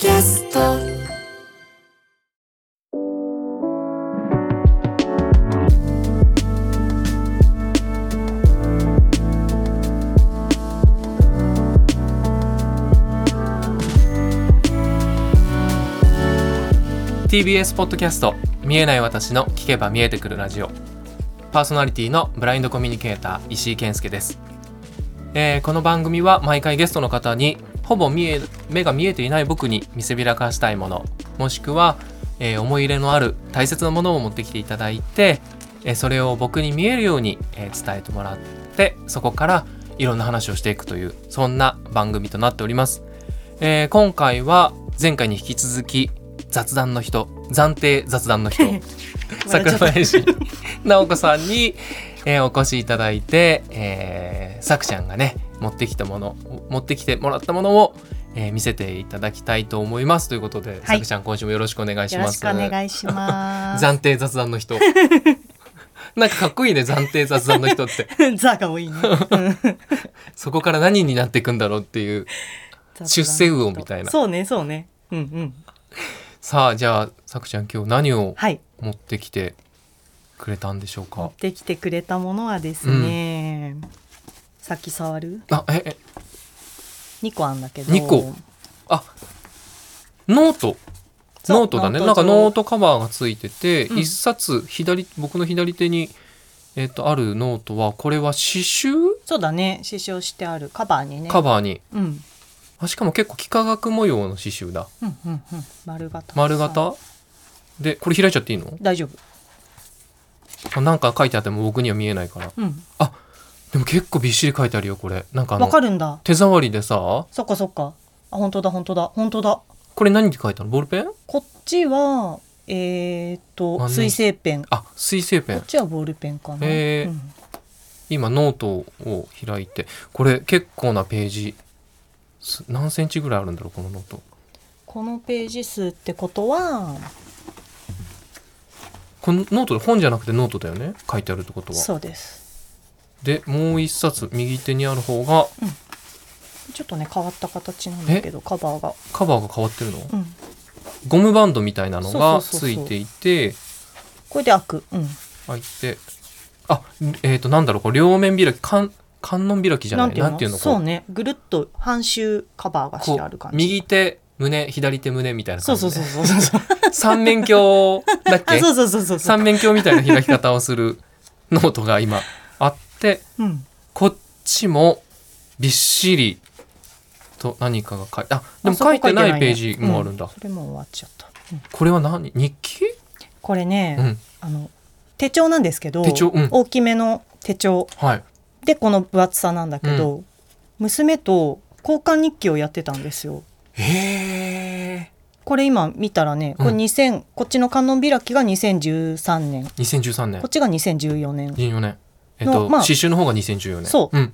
キャスト。TBS ポッドキャスト見えない私の聞けば見えてくるラジオ。パーソナリティのブラインドコミュニケーター石井健介です、えーこの番組は毎回ゲストの方にほぼ見え目が見えていない僕に見せびらかしたいものもしくは、えー思い入れのある大切なものを持ってきていただいて、えーそれを僕に見えるように、えー伝えてもらってそこからいろんな話をしていくというそんな番組となっております、えー今回は前回に引き続き雑談の人暫定雑談の人 桜林直子さんに、えーお越しいただいて、えー、さくちゃんがね持ってきたもの持ってきてもらったものを、えー見せていただきたいと思いますということで、さくちゃん今週もよろしくお願いしよろしますくお願いします。暫定雑談の人 なんかかっこいいね暫定雑談の人って ザが多いね。そこから何になっていくんだろうっていう出世魚みたいなそうね、そうね。うんうん。さあじゃあさくちゃん今日何をはい。持ってきてくれたんでしょうか？持ってきてくれたものはですね。さっき触る？あええ2個あんだけど。二個？あノートノートだねなんかノートカバーがついててうん一、冊左僕の左手に、えっとあるノートはこれは刺繍？そうだね。刺繍してあるカバーにね。カバーにうん。あしかも結構幾何学模様の刺繍だうんうんうん。丸型。丸型？でこれ開いちゃっていいの？大丈夫。あなんか書いてあっても僕には見えないからうん。でも結構びっしり書いてあるよこれ。なんかあわのかるんだ。手触りでさ。そっかそっか。あ、本当だ本当だ。本当だ。これ何で書いたの？ボールペン？こっちは、えーっと、何水性ペン。あ水性ペン。こっちはボールペンかな。へー。うん。今ノートを開いて。これ結構なページ。す何センチぐらいあるんだろうこのノート？このページ数ってことは、このノートで本じゃなくてノートだよね書いてあるってことは。そうです。でもう一冊右手にある方がちょっとね変わった形なんだけどカバーが、カバーが変わってるの？うん、ゴムバンドみたいなのがついていてこれで開く、うん、開いてあえっ、となんだろうこれ両面開き観観音開きじゃない？なんていうの？こそうね。ぐるっと半周カバーがしこてある感じ。う右手胸左手胸みたいなそう感じ、ね、そうそうそうそう 三面鏡だっけ？あそうそうそうそう。三面鏡みたいな開き方をするノートが今うん。こっちもびっしりと何かが書いてあでも書いてないね。ページもあるんだ、うそれも終わっちゃった、うん。これは何？日記？これね、うん。あの手帳なんですけど手帳うん。大きめの手帳。はい。でこの分厚さなんだけど、娘と交換日記をやってたんですよ。へえこれ今見たらねこれうん2000、こっちの観音開きが2013年。2013年。こっちが2014年。14年えっと、のまあ刺繍の方が2014年。そう。うん、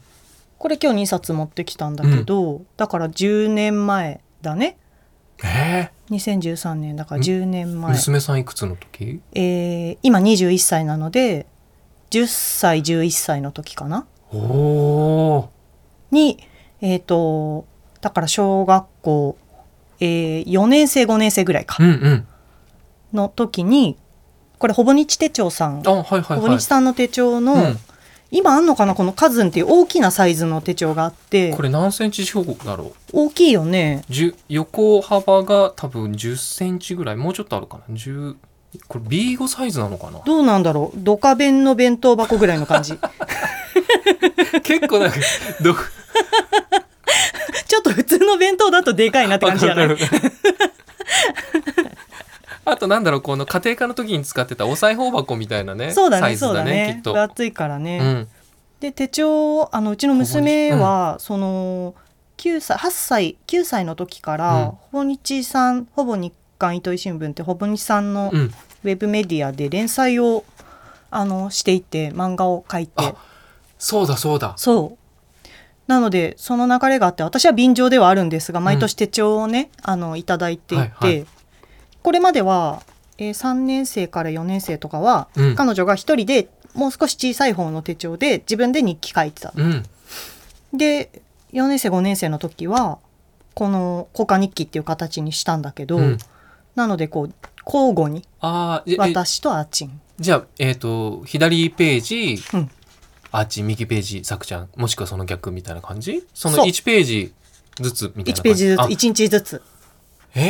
これ今日2冊持ってきたんだけど、だから10年前だね。え2013年。だからん10年ー、前、娘さんいくつの時？えー今21歳なので10歳11歳の時かな。おおにえっ、とだから小学校、えー4年生5年生ぐらいか。うんうん。の時にこれほぼ日手帳さん。あはいはいほぼはい日さんの手帳の、うん今あんのかなこのカズンっていう大きなサイズの手帳があって。これ何センチ四方だろう？大きいよね。10横幅が多分10センチぐらい。もうちょっとあるかな？10これ B5 サイズなのかな？どうなんだろう？ドカ弁の弁当箱ぐらいの感じ。結構なんかど ちょっと普通の弁当だとでかいなって感じじゃない？あとなんだろうこの家庭科の時に使ってたお裁縫箱みたいなねそうだねサイズそうだね。きっと。分厚いからね、うん。で手帳あのうちの娘は、その9歳8歳9歳の時から、うん。ほぼ日さんほぼ日刊糸井新聞ってほぼ日さんのうん。ウェブメディアで連載をあのしていて漫画を描いて。あそうだそうだ。そう。なのでその流れがあって私は便乗ではあるんですが毎年手帳をね、あのいただいていて、はいはいこれまでは、えー3年生から4年生とかは、うん。彼女が一人でもう少し小さい方の手帳で自分で日記書いてた。うん。で4年生5年生の時はこの交換日記っていう形にしたんだけど、うん。なのでこう交互に私とあーちんじゃあえっ、と左ページ、うん。あっち右ページさくちゃんもしくはその逆みたいな感じ？そのそう。1ページずつみたいな1ページずつあ。1日ずつ。へ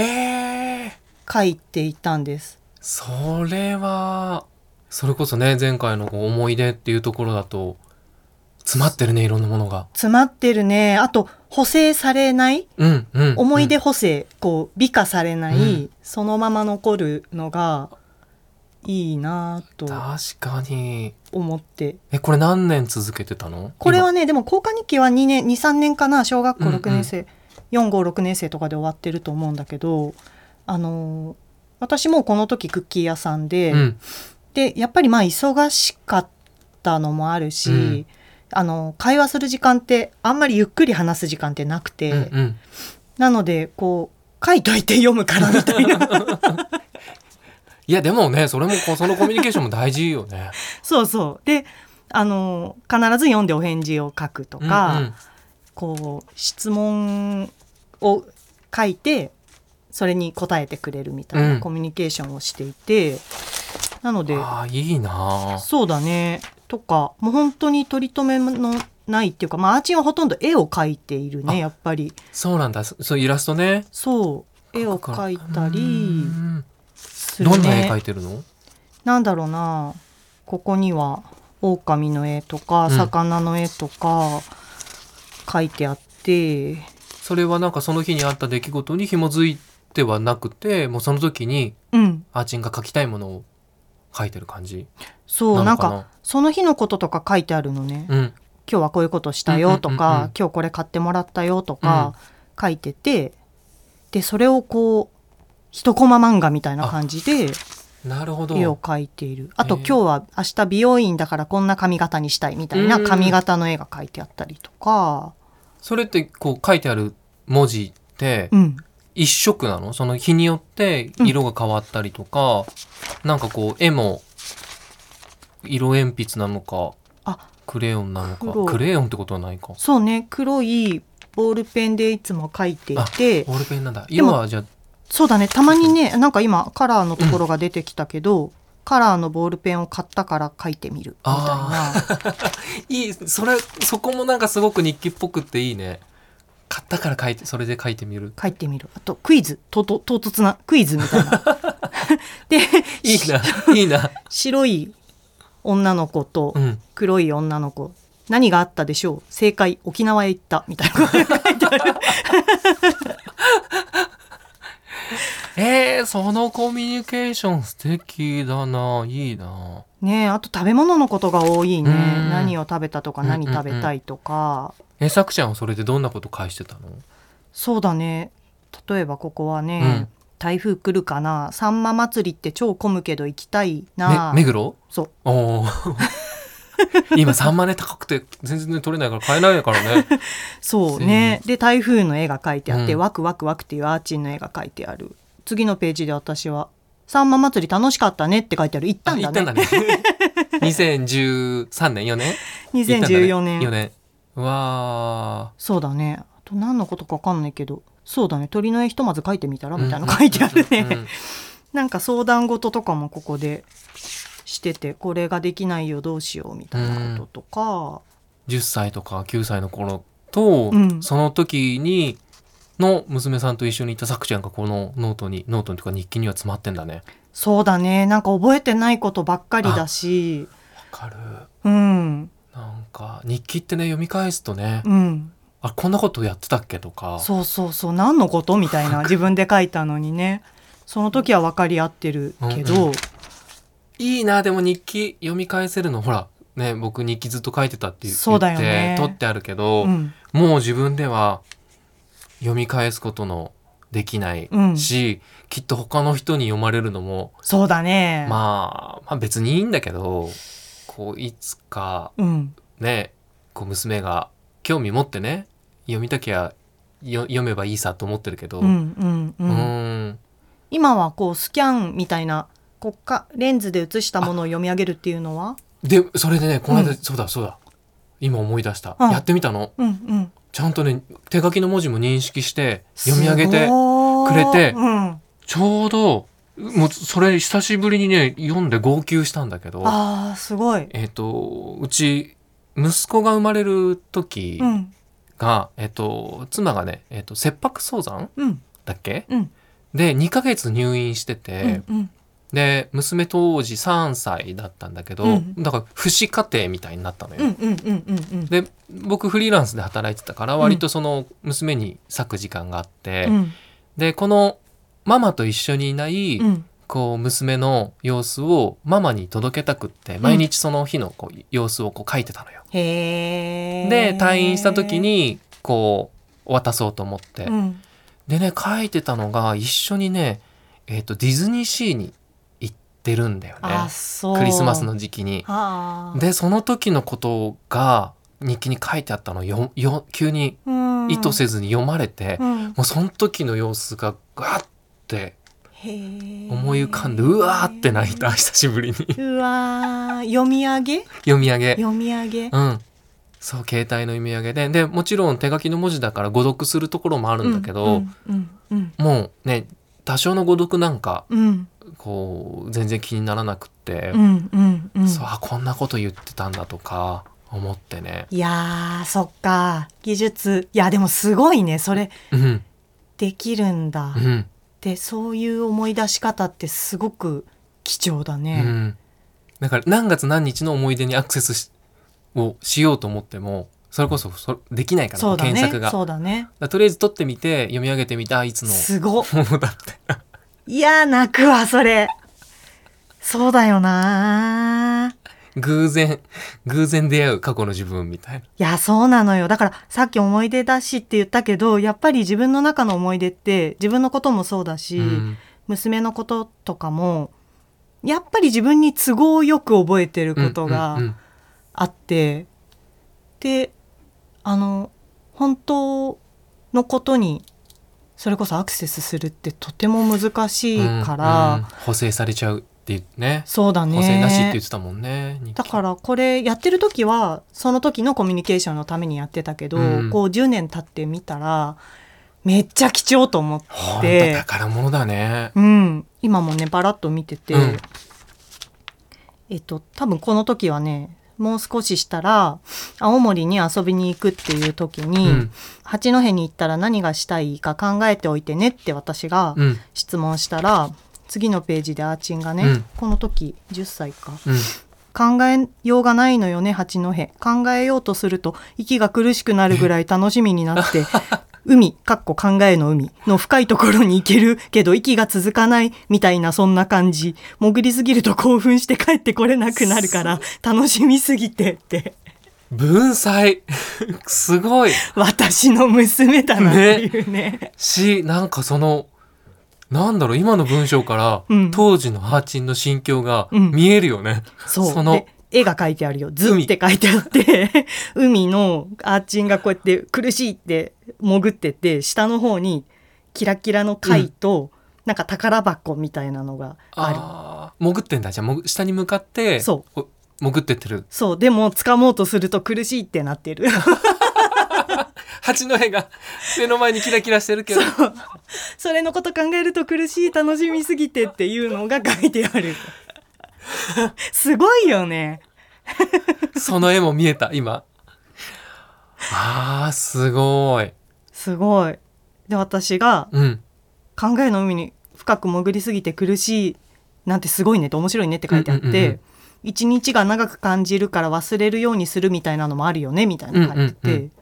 え書いていたんです。それはそれこそね前回の思い出っていうところだと詰まってるねいろんなものが。詰まってるね。あと補正されない？うんうん思い出うん補正、こう美化されない、うん。そのまま残るのがいいなと確かに。思って。えこれ何年続けてたの？これはねでも交換日記は2年23年かな？小学校うんうん。6年生、456年生とかで終わってると思うんだけどあのー私もこの時クッキー屋さんで、今うん。でやっぱりまあ忙しかったのもあるし、うん。あの会話する時間ってあんまりゆっくり話す時間ってなくて、うんうん。なのでこう書いといて読むからみたいな。いやでもねそれもそのコミュニケーションも大事よね。そうそう。であの必ず読んでお返事を書くとか、うんうんこう質問を書いてそれに答えてくれるみたいうん。なコミュニケーションをしていて、なのでああいいな。あそうだね。とかもう本当に取り留めのないっていうか、まあ、アーチンはほとんど絵を描いているあねやっぱり。そうなんだ。そそうイラストね。そう絵を描いたうりんするどんな絵描ねいてるの？なんだろうな。ここには狼の絵とかうん。魚の絵とか描いてあって、それはなんかその日にあった出来事に紐づいてはなくてもうその時にうん。アーチンが描きたいものを描いてる感じそうなんかその日のこととか書いてあるのね、うん。今日はこういうことしたよとか、うんうんうんうん。今日これ買ってもらったよとか書いてて、でそれをこう一コマ漫画みたいな感じでなるほど。絵を描いている。あとへえ今日は明日美容院だからこんな髪型にしたいみたいなうん。髪型の絵が描いてあったりとか、それってこう書いてある文字ってうん、一色なの？その日によって色が変わったりとか、なんかこう絵も色鉛筆なのかあクレヨンなのか。黒。クレヨンってことはないか。そうね。黒いボールペンでいつも描いていて。ボールペンなんだ。も今はじゃあそうだね。たまにねなんか今カラーのところが出てきたけど、カラーのボールペンを買ったから描いてみるみたいな。いい。それそこもなんかすごく日記っぽくっていいね買ったから書いてそれで書いてみる。書いてみる。あとクイズ。とと唐突な。クイズみたいな。でいいな。いいな。白い女の子とうん。黒い女の子、何があったでしょう？正解沖縄へ行ったみたいな。ことが書いてあるえー、そのコミュニケーション素敵だな。いいな。ねえあと食べ物のことが多いね。うん。何を食べたとかうんうんうん何食べたいとか、えさくちゃんはそれでどんなこと返してたの？そうだね。例えばここはね、うん。台風来るかな？さんま祭りって超混むけど行きたいな、め目黒？そう。おお 今サンマね高くて全然取れないから買えないからね。そうね。で台風の絵が描いてあって、うん。ワクワクワクっていうアーチンの絵が描いてある。次のページで私は「さんま祭り楽しかったね」って書いてある。行ったんだね。行ったんだね。2013年？4年？2014年、4年うわそうだね。あと何のことか分かんないけど。そうだね。鳥の絵ひとまず描いてみたら？みたいなの書いてあるね、うん なんか相談事とかもここでしててこれができないよどうしようみたいなこととか、10歳とか9歳の頃と、うん。その時にの娘さんと一緒にいたさくちゃんがこのノートにノートというか日記には詰まってんだね。そうだね。なんか覚えてないことばっかりだし。わかる。うんなんか日記ってね読み返すとね、うん。あこんなことやってたっけとか。そうそうそう。何のことみたいな 自分で書いたのにね。その時は分かり合ってるけど、うんいいなでも日記読み返せるのほらね僕日記ずっと書いてたって言ってそうだよね。取ってあるけど、うん。もう自分では読み返すことのできないうん。し、きっと他の人に読まれるのも、そうだね、まあ、まあ別にいいんだけどこういつかうん、ねこう娘が興味持ってね読みたきゃよ読めばいいさと思ってるけど、うんうん今はこうスキャンみたいなこっかレンズで写したものを読み上げるっていうのは？でそれでねこの間、うんそうだそうだ。今思い出した、うん。やってみたの。うんうん。ちゃんとね手書きの文字も認識して読み上げてくれてうん、ちょうどもうそれ久しぶりにね読んで号泣したんだけどあーすごい、えっ、とうち息子が生まれる時うん。が、えっ、と妻がね、えっと切迫早産うん。だっけ？うん。で2ヶ月入院してて、うんで娘当時3歳だったんだけど、うん。だから父子家庭みたいになったのよ。うんうんうんうんうん。で僕フリーランスで働いてたから割とその娘に割く時間があって、うん。でこのママと一緒にいない、うん。こう娘の様子をママに届けたくって毎日その日のこう様子をこう書いてたのよ。へえで退院した時にこう渡そうと思って、うん。でね書いてたのが一緒にね、えー、とディズニーシーに行ってるんだよね。クリスマスの時期に。はあ。でその時のことが日記に書いてあったの。をよよ急にうん。意図せずに読まれて、うん。もうその時の様子がガッてへー。思い浮かんでうわーって泣いた久しぶりに。うわー。読み上げ？読み上げ。読み上げ？うん。そう携帯の読み上げで。でもちろん手書きの文字だから誤読するところもあるんだけど、うんうんうんもうね多少の誤読なんかうん。こう全然気にならなくって、うんうんうん。そうあこんなこと言ってたんだとか思ってね。いやーそっか。技術。いやでもすごいねそれ。うん。できるんだ、うんでそういう思い出し方ってすごく貴重だうね、ん。だから何月何日の思い出にアクセスしをしようと思ってもそれこそそできないからね。検索が。そうだね。らとりあえず撮ってみて読み上げてみてあいつのすご。っものだっていやー泣くわそれ。そうだよなー偶然偶然出会う過去の自分みたいな。いやそうなのよ。だからさっき思い出だしって言ったけどやっぱり自分の中の思い出って自分のこともそうだし、うん。娘のこととかもやっぱり自分に都合よく覚えてることうんがうん。あって、であの本当のことにそれこそアクセスするってとても難しいから、うんうん。補正されちゃうって言ってね。そうだね。補正なしって言ってたもんねだからこれやってる時はその時のコミュニケーションのためにやってたけど、うん。こう10年経ってみたらめっちゃ貴重と思って、宝物だね。うん、今もねバラッと見てて、うん。えっと多分この時はねもう少ししたら青森に遊びに行くっていう時に、うん。八戸に行ったら何がしたいか考えておいてねって私がうん。質問したら、次のページでアーチンがね、うん。この時10歳か。うん。考えようがないのよね八戸。考えようとすると息が苦しくなるぐらい楽しみになって 海かっこ考えの海の深いところに行けるけど息が続かないみたいなそんな感じ。潜りすぎると興奮して帰ってこれなくなるから 楽しみすぎてって。文才。すごい。私の娘だなっていうね。しなんかそのなんだろう今の文章から、うん。当時のハーチンの心境がうん。見えるよね、そう。そので絵が描いてあるよ「図」って書いてあって 海のアーチンがこうやって苦しいって潜ってて下の方にキラキラの貝と、なんか宝箱みたいなのがある。あー潜ってんだ。じゃあ下に向かってそう潜ってってる。そう。でも掴もうとすると苦しいってなってる 八戸が目の前にキラキラしてるけど。それのこと考えると苦しい楽しみすぎてっていうのが書いてある。すごいよね。その絵も見えた今。あーすごい。すごい。で私がうん。考えの海に深く潜りすぎて苦しいなんてすごいねって面白いねって書いてあって、うんうんうんうん。一日が長く感じるから忘れるようにするみたいなのもあるよねみたいなの書いてて、うんうんうん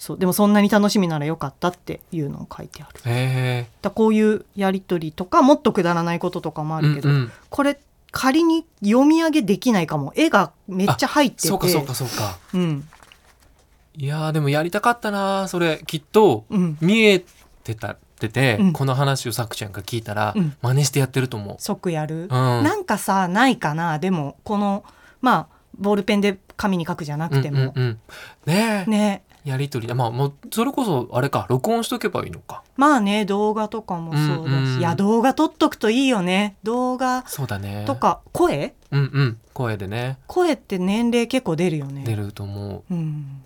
そうでもそんなに楽しみならよかったっていうのを書いてある。へえだこういうやり取りとかもっとくだらないこととかもあるけど、うんうん。これ仮に読み上げできないかも。絵がめっちゃ入ってて。そうかそうかそうか。うん。いやーでもやりたかったなそれきっと。うん。見えてたってて、うん。この話をさくちゃんが聞いたら、うん。真似してやってると思即やる、う、うん、なんかさないかな？でもこのまあボールペンで紙に書くじゃなくても、うんうんうん。ねえ。ねやりとり。まあもうそれこそあれか録音しとけばいいのか。まあね動画とかもそうだし、うんうんいや動画撮っとくといいよね。動画そうだね。とか声？うんうん。声でね。声って年齢結構出るよね。出ると思う。ん、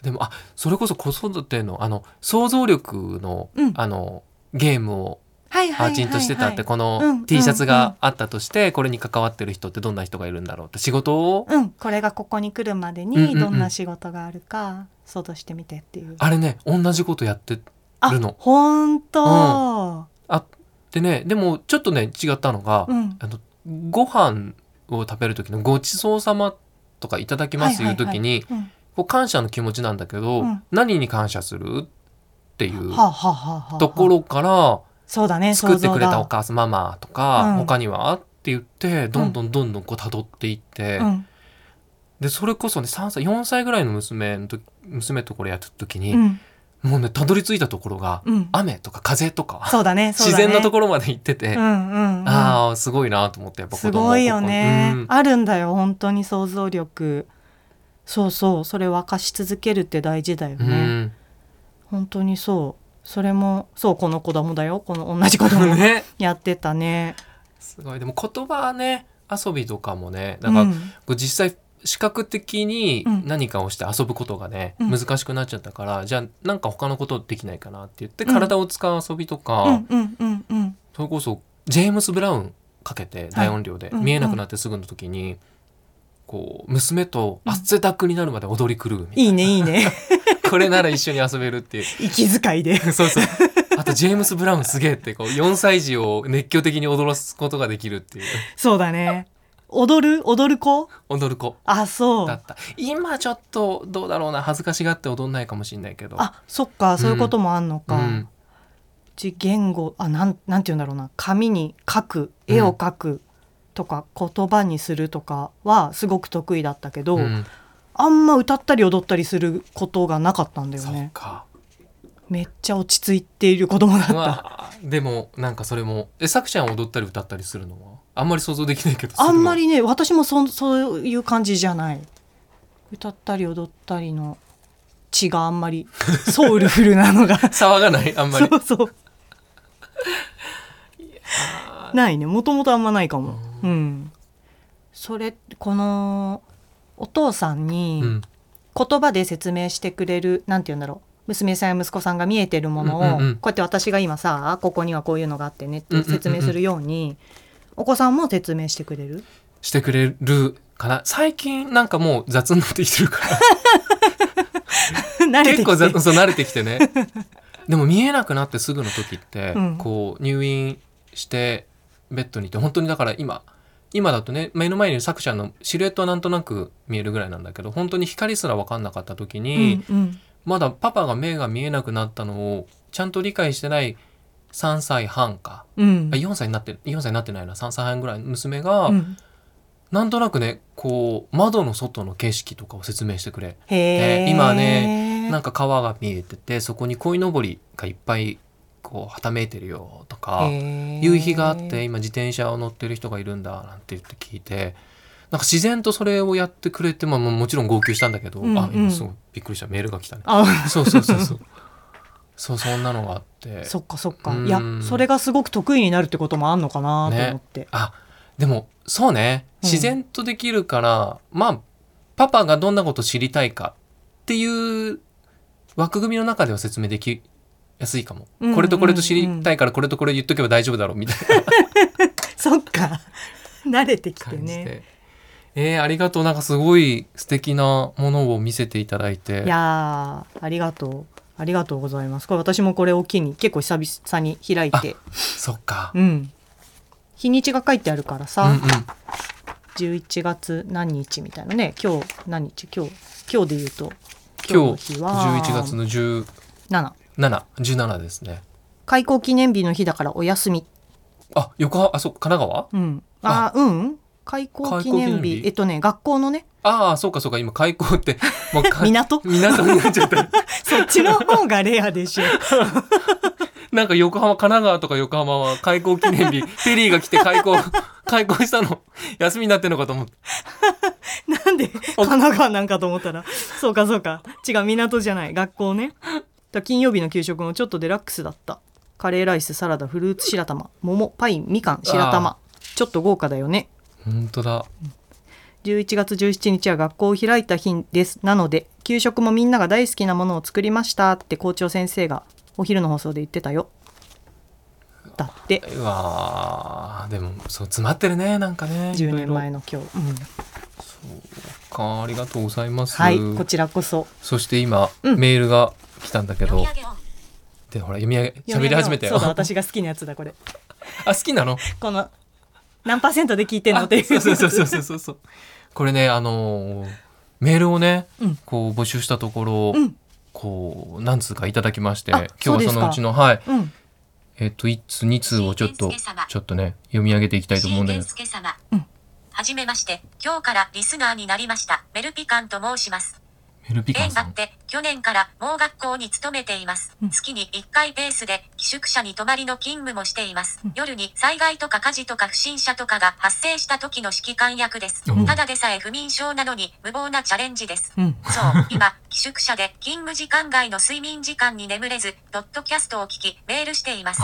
うでもあそれこそ子育てのあの想像力の,、うん。あのゲームをはいアーチンとしてたってこうんの T シャツがあったとしてこれに関わってる人ってどんな人がいるんだろう？って仕事をうん、これがここに来るまでうんうんうん。にどんな仕事があるか想像してみてっていう。あれね同じことやってあるの。本当、でねでもちょっとね違ったのが、うん、あのご飯を食べる時のごちそうさまとかいただきますいう時に、うん。こう感謝の気持ちなんだけど、うん。何に感謝する？っていうはあ、はあはあはあ、ところからそうだね作ってくれたお母さんママとか、うん。他にはって言ってどんどんどんどんこう辿っていって、だうん。でそれこそね3歳4歳ぐらいの娘の時娘とこれやった時に、うん。もうねたどり着いたところが、うん、雨とか風とか、そうだねそう自然のところまで行ってて、うんうんうん、ああすごいなと思ってやっぱ子供すごいよね、うん。あるんだよ本当に想像力。そうそうそれ沸かし続けるって大事だよね、うん。本当にそうそれもそうこの子供だよ。この同じ子供 ね。やってたね。すごい。でも言葉ね遊びとかもねだから、うん。こう実際視覚的にうん。何かをして遊ぶことがね、うん。難しくなっちゃったからじゃあなんか他のことできないかなって言ってうん。体を使う遊びとか、それこそジェームス・ブラウンかけて大音量で、うん見えなくなってすぐの時に、こう娘と汗だくになるまで踊り狂うみたいいいねいいね。な、これなら一緒に遊べるっていう。息遣いで。そうそう。あとジェームス・ブラウンすげえってこう4歳児を熱狂的に踊らすことができるっていう。そうだね。踊る？踊る子？踊る子。あそう。だった。今ちょっとどうだろうな。恥ずかしがって踊んないかもしれないけど。あそっか。そういうこともあんのか、ううん。ち言語あなんなんて言うんだろうな。紙に書く絵を描くとか、言葉にするとかはすごく得意だったけど、うんあんま歌ったり踊ったりすることがなかったんだよそうねか。めっちゃ落ち着いている子供だった。うわでもなんかそれもえさくちゃん踊ったり歌ったりするのは？あんまり想像できないけどあんまりりね私もそそういう感じじゃない。歌ったり踊ったりの血があんまり ソウルフルなのが。騒がない？あんまり。そうそう。ないね。もともとあんまないかも。うん。それこのお父さんにうん。言葉で説明してくれるなんて言うんだろう。娘さんや息子さんが見えてるものを、うんうんうん。こうやって私が今さここにはこういうのがあってねってうんうんうんうん。説明するように、お子さんも説明してくれる？してくれるかな。最近なんかもう雑になってきてるから。結構ざそう慣れてきてね。でも見えなくなってすぐの時って、うん。こう入院してベッドにいて本当にだから今今だとね目の前にいるさくちゃんのシルエットはなんとなく見えるぐらいなんだけど本当に光すら分かんなかった時に、うんうん。まだパパが目が見えなくなったのをちゃんと理解してない3歳半か、うん。あ4歳になって4歳になってないな3歳半ぐらいの娘が、うん。なんとなくねこう窓の外の景色とかを説明してくれへええ今ねなんか川が見えててそこに鯉のぼりがいっぱいこうはためいてるよとか夕日があって今自転車を乗ってる人がいるんだなんて言って聞いてなんか自然とそれをやってくれて、まあ、ももちろん号泣したんだけど、うんうん。あ今すごいびっくりした。メールが来たね。あそうそうそう。そう。そうそんなのがあって。そっかそっか。うん。いやそれがすごく得意になるってこともあんのかなと思って、あでもそうね。うん。自然とできるから、まあパパがどんなこと知りたいかっていう枠組みの中では説明できやすいかも、うんうんうんこれとこれと知りたいからこれとこれ言っとけば大丈夫だろうみたいな。そっか。慣れてきてね。えー、ありがとう。なんかすごい素敵なものを見せていただいて。いやーありがとう。ありがとうございます。これ私もこれを機に結構久々に開いて。そっか、うん。日にちが書いてあるからさ、うんうん、11月何日みたいなね。今日何日？今日今日で言うと今の日日は。11月の7 1717ですね。開校記念日の日だからお休み。あ横浜あそう神奈川？うん。あうん。開校記念日。日。えっとね学校のね。ああそうかそうか。今開港ってもうか港？港になっちゃった。そっちの方がレアでしょ。なんか横浜、神奈川とか横浜は開港記念日、フェリーが来て開港、開港したの、休みになってんのかと思って。なんで神奈川なんかと思ったら。そうかそうか。違う港じゃない。学校ねだ金曜日の給食もちょっとデラックスだった。カレーライスサラダフルーツ白玉。桃パインみかん白玉。ちょっと豪華だよね。本当だ。11月17日は学校を開いた日です。なので給食もみんなが大好きなものを作りましたって校長先生がお昼の放送で言ってたよ。だって。うわーでもそう詰まってるねなんかね10年前のの今日、うん。かありがとうございます、はいこちらこそ。そして今、うん。メールが来たんだけど。でほら読み上げ喋り始めたよ。そうだ私が好きなやつだこれ。あ好きなの？この何パーセントで聞いてんのっていう。あそうそうそうそうそうそう。これねあのーメールをね、うん。こう募集したところ、うん。こう何通かいただきましてあ今日はそのうちのはい。うん。えっ、と1通2通をちょっとちょっとね読み上げていきたいと思うんだけど。はじめまして、今日からリスナーになりました。メルピカンと申します。メルピカンさん縁あって、去年からもう学校に勤めています。うん月に1回ペースで、寄宿舎に泊まりの勤務もしています。うん夜に災害とか火事とか不審者とかが発生した時の指揮官役ですうん。ただでさえ不眠症なのに無謀なチャレンジです。うんそう、今、寄宿舎で勤務時間外の睡眠時間に眠れず、ドットキャストを聞き、メールしています。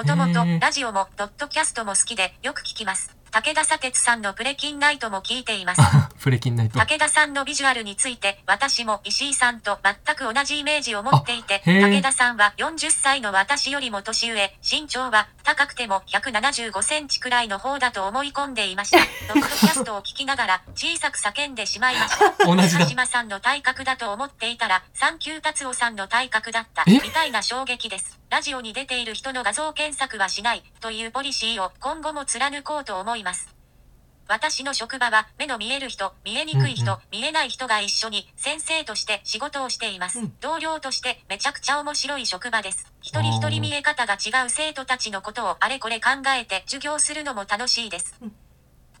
もともとラジオもドットキャストも好きでよく聞きます。武田砂鉄さんのプレキンナイトも聞いています。プレキンナイト武田さんのビジュアルについて私も石井さんと全く同じイメージを持っていて、武田さんは40歳の私よりも年上、身長は高くても175センチくらいの方だと思い込んでいました。ドットキャストを聞きながら小さく叫んでしまいました。同じだ佐島さんの体格だと思っていたら、サンキュー達夫さんの体格だった、え？みたいな衝撃です。ラジオに出ている人の画像検索はしない、というポリシーを今後も貫こうと思います。私の職場は目の見える人、見えにくい人、うんうん見えない人が一緒に先生として仕事をしています。うん同僚としてめちゃくちゃ面白い職場です。一人一人見え方が違う生徒たちのことをあれこれ考えて授業するのも楽しいです。うん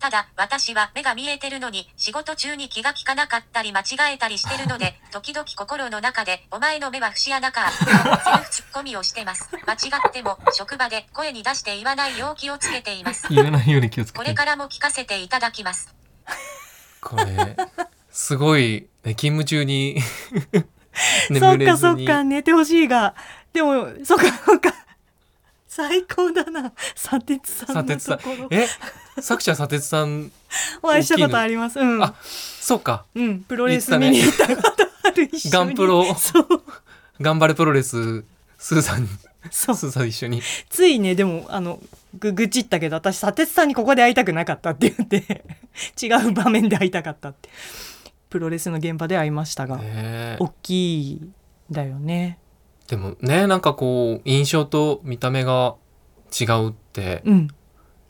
ただ、私は目が見えてるのに仕事中に気が利かなかったり間違えたりしてるので、時々心の中で、お前の目は節穴か、とセルフツッコミをしてます。間違っても、職場で声に出して言わないよう気をつけています。言わないように気をつけて。これからも聞かせていただきます。これすごい、ね、勤務中にそ 眠っかれずに。そっか寝てほしいが。でもそっかそっか。最高だな。砂鉄さんの砂鉄さん。ところえ？作者砂鉄さんお会いしたことあります。うん。あそうか。うん。プロレス見に行ったことある。一緒に。ガンプロ。そう。頑張れプロレススーさん。そう。スーさん一緒に。ついねでもあのぐ愚痴ったけど私砂鉄さんにここで会いたくなかったって言って違う場面で会いたかったって。プロレスの現場で会いましたが、ね大きいんだよね。でもねなんかこう印象と見た目が違うってうん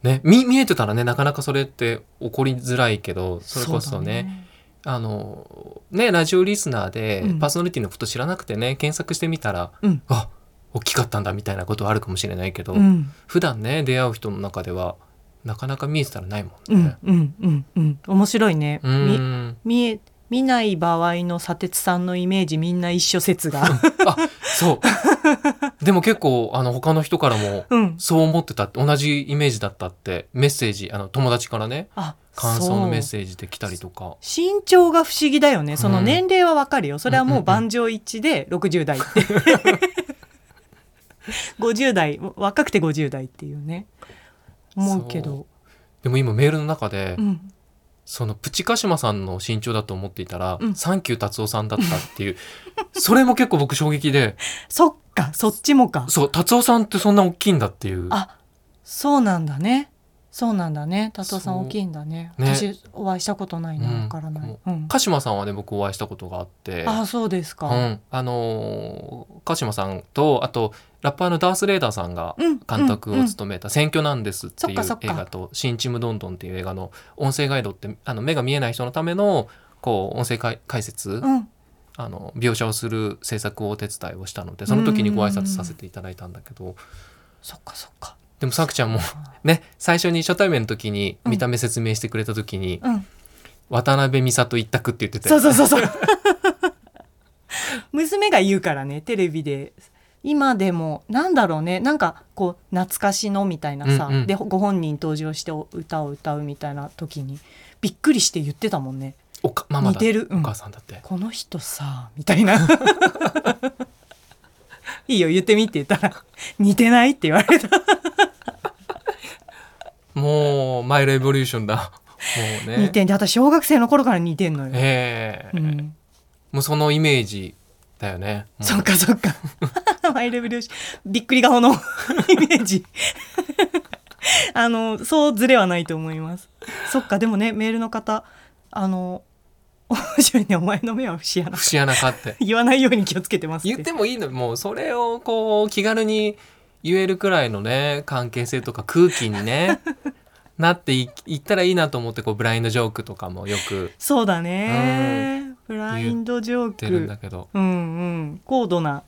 ね見見えてたらねなかなかそれって起こりづらいけどそれこそうだね。あのねラジオリスナーでうん。パーソナリティのこと知らなくてね、検索してみたらうん。あ大きかったんだみたいなことはあるかもしれないけど、うん。普段ね出会う人の中ではなかなか見えてたらないもうんんね。うんうんうん面白いね。うみん見え見ない場合の砂鉄さんのイメージみんな一緒説が。あそう。でも結構あの他の人からもうん。そう思ってたって同じイメージだったってメッセージあの友達からねあ感想のメッジセージで来たりとか。身長が不思議だよね。そのうん年齢はわかるよ。それはもううんうんうん。万丈一致で60代って。50代若くて50代っていうね。思うけど。でも今メールの中で、うんそのプチカシマさんの身長だと思っていたら、うん。サンキュー達夫さんだったっていう それも結構僕衝撃で。そっかそっちもか。そう達夫さんってそんな大きいんだっていう。あそうなんだね。そうなんだね。達夫さん大きいんだね。ね。私お会いしたことないなうんわからない、もうん。鹿島さんはね僕お会いしたことがあって。あそうですか、うん、あのー鹿島さんとあとラッパーのダース・レーダーさんがうん監督を務めた「選挙なんです」っていう映画と「新ちむどんどん」っていう映画の音声ガイドってあの目が見えない人のためのこう音声解解説、うん。あの描写をする制作をお手伝いをしたのでその時にご挨拶させていただいたんだけどそっかそっか。でもさくちゃんもね最初に初対面の時に見た目説明してくれた時に、うん。渡辺美里一択って言っててそうそうそうそう娘が言うからねテレビで今でもなんだろうねなんかこう懐かしのみたいなさ、うんうん。でご本人登場してお歌を歌うみたいな時にびっくりして言ってたもんね。おかママだ。似てる。うん。お母さんだって、この人さみたいな。いいよ言ってみって言ったら似てないって言われた。もうマイルエボリューションだ。もうね。似てんで私小学生の頃から似てんのよ、ええ。うん、もうそのイメージだよね。もうそっかそっか。マイレベルびっくり顔の イメージ。あのそうずれはないと思います。そっかでもねメールの方あの面白いね。お前の目は節穴節穴かって。言わないように気をつけてます言ってもいいの。もうそれをこう気軽に言えるくらいのね関係性とか空気にねなっていいったらいいなと思ってこうブラインドジョークとかもよく。そうだねブラインドジョ言ってるんーク。だけどうんうん。高度な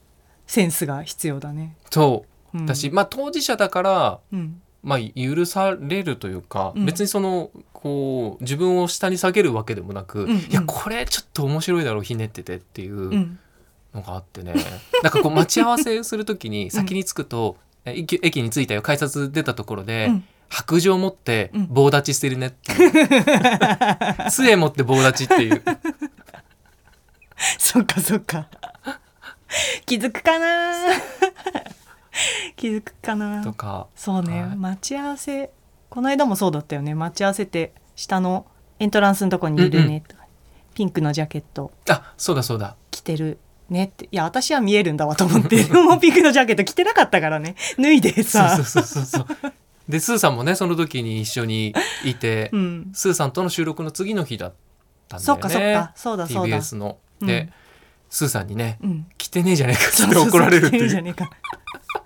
センスが必要だね、そう。うん、私、まあ当事者だからうん。まあ許されるというか、うん。別にそのこう自分を下に下げるわけでもなく、うんうん。いやこれちょっと面白いだろうひねっててっていううん。のがあってね、なんかこう待ち合わせするときに先に着くと、え駅駅に着いたよ。改札出たところで、うん。白状持ってうん。棒立ちしてるねって。いう、杖持って棒立ちっていう そっかそっか。気づくかな？気づくかな？とか。そうね、はい。待ち合わせ。この間もそうだったよね。待ち合わせて下のエントランスのとこにいるね。とか、ピンクのジャケット。あそうだそうだ。着てるねって。いや私は見えるんだわと思って。でもピンクのジャケット着てなかったからね。脱いでさ。そうそうそうそうそう。でスーさんもねその時に一緒にいて、うん、スーさんとの収録の次の日だったんだよね。そっかそっか。そうだそうだ。TBS ので、うん。スーさんにねうん「来てねえじゃねえか」って怒られるっていう。着てるじゃねえか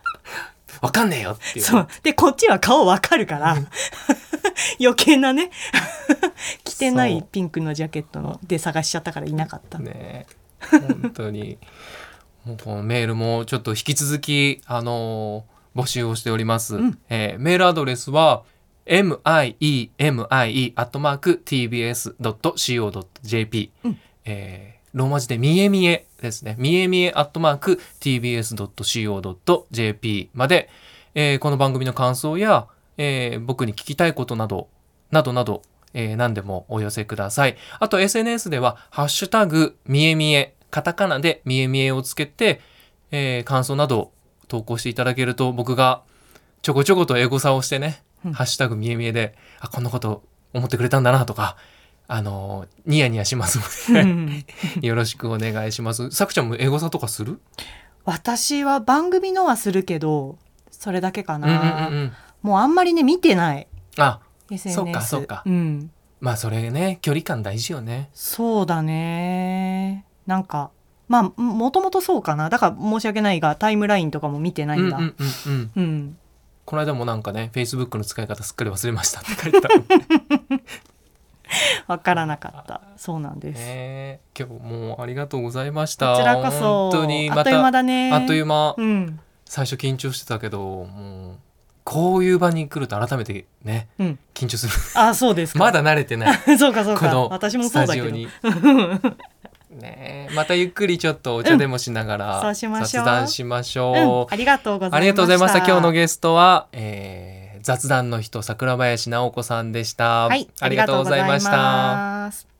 「わかんねえよ」っていう。そう。でこっちは顔わかるから 余計なね。着てないピンクのジャケットので探しちゃったからいなかった、ね本当に。もうこのメールもちょっと引き続きあのー募集をしております、うん。えーメールアドレスはん。えーローマ字でみえみえですね。みえみえ .tbs.co.jp まで、えーこの番組の感想や、えー僕に聞きたいことなど、などなど、えー何でもお寄せください。あと SNS では、ハッシュタグ、みえみえ、カタカナでみえみえをつけて、えー感想など投稿していただけると、僕がちょこちょことエゴサをしてね、うんハッシュタグみえみえで、あ、こんなこと思ってくれたんだなとか、あのーニヤニヤしますので、うん。よろしくお願いします。さくちゃんもエゴサとかする？私は番組のはするけどそれだけかうんうんな、うんうん。もうあんまりね見てない。あ、SNS そうかそうか。ん、まあそれね、距離感大事よね。そうだね。なんかまあもともとそうかな。だから申し訳ないがタイムラインとかも見てないんだ。うんうんうんこの間もなんかね、Facebook の使い方すっかり忘れましたって書いてた。わからなかった。そうなんです、ねえ。今日もありがとうございました。こちらこそ。本当にまあっという間ただね。あっという間。うん。最初緊張してたけど、もうこういう場に来ると改めてね、うん。緊張する。あそうですか。まだ慣れてない。そうかそうか。この私もスそうだけど。タジオに。ねえ。またゆっくりちょっとお茶でもしながらそうしましょう。雑談しましょう。うん、ありがとうございました。ありがとうございました。今日のゲストは、えー雑談の人桜林直子さんでした。はいありがとうございました。